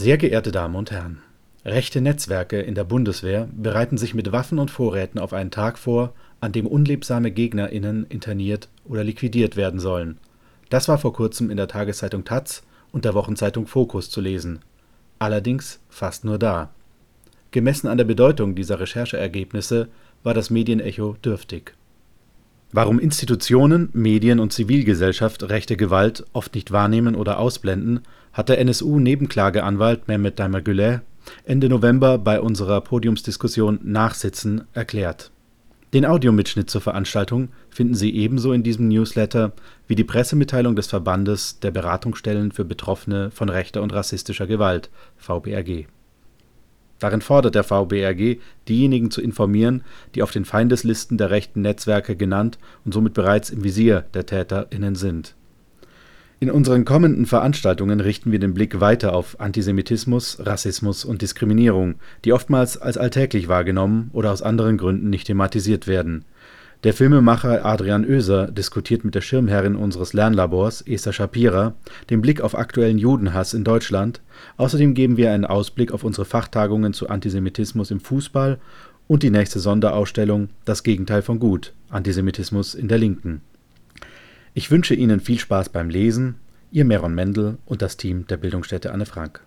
Sehr geehrte Damen und Herren, rechte Netzwerke in der Bundeswehr bereiten sich mit Waffen und Vorräten auf einen Tag vor, an dem unliebsame GegnerInnen interniert oder liquidiert werden sollen. Das war vor kurzem in der Tageszeitung taz und der Wochenzeitung Focus zu lesen. Allerdings fast nur da. Gemessen an der Bedeutung dieser Rechercheergebnisse war das Medienecho dürftig. Warum Institutionen, Medien und Zivilgesellschaft rechte Gewalt oft nicht wahrnehmen oder ausblenden, hat der NSU-Nebenklageanwalt Mehmet Daimler Ende November bei unserer Podiumsdiskussion Nachsitzen erklärt. Den Audiomitschnitt zur Veranstaltung finden Sie ebenso in diesem Newsletter wie die Pressemitteilung des Verbandes der Beratungsstellen für Betroffene von rechter und rassistischer Gewalt (VBRG). Darin fordert der VBRG, diejenigen zu informieren, die auf den Feindeslisten der rechten Netzwerke genannt und somit bereits im Visier der TäterInnen sind in unseren kommenden Veranstaltungen richten wir den Blick weiter auf Antisemitismus, Rassismus und Diskriminierung, die oftmals als alltäglich wahrgenommen oder aus anderen Gründen nicht thematisiert werden. Der Filmemacher Adrian Oeser diskutiert mit der Schirmherrin unseres Lernlabors, Esther Shapira, den Blick auf aktuellen Judenhass in Deutschland. Außerdem geben wir einen Ausblick auf unsere Fachtagungen zu Antisemitismus im Fußball und die nächste Sonderausstellung Das Gegenteil von Gut – Antisemitismus in der Linken ich wünsche Ihnen viel Spaß beim Lesen, Ihr Meron Mendel und das Team der Bildungsstätte Anne Frank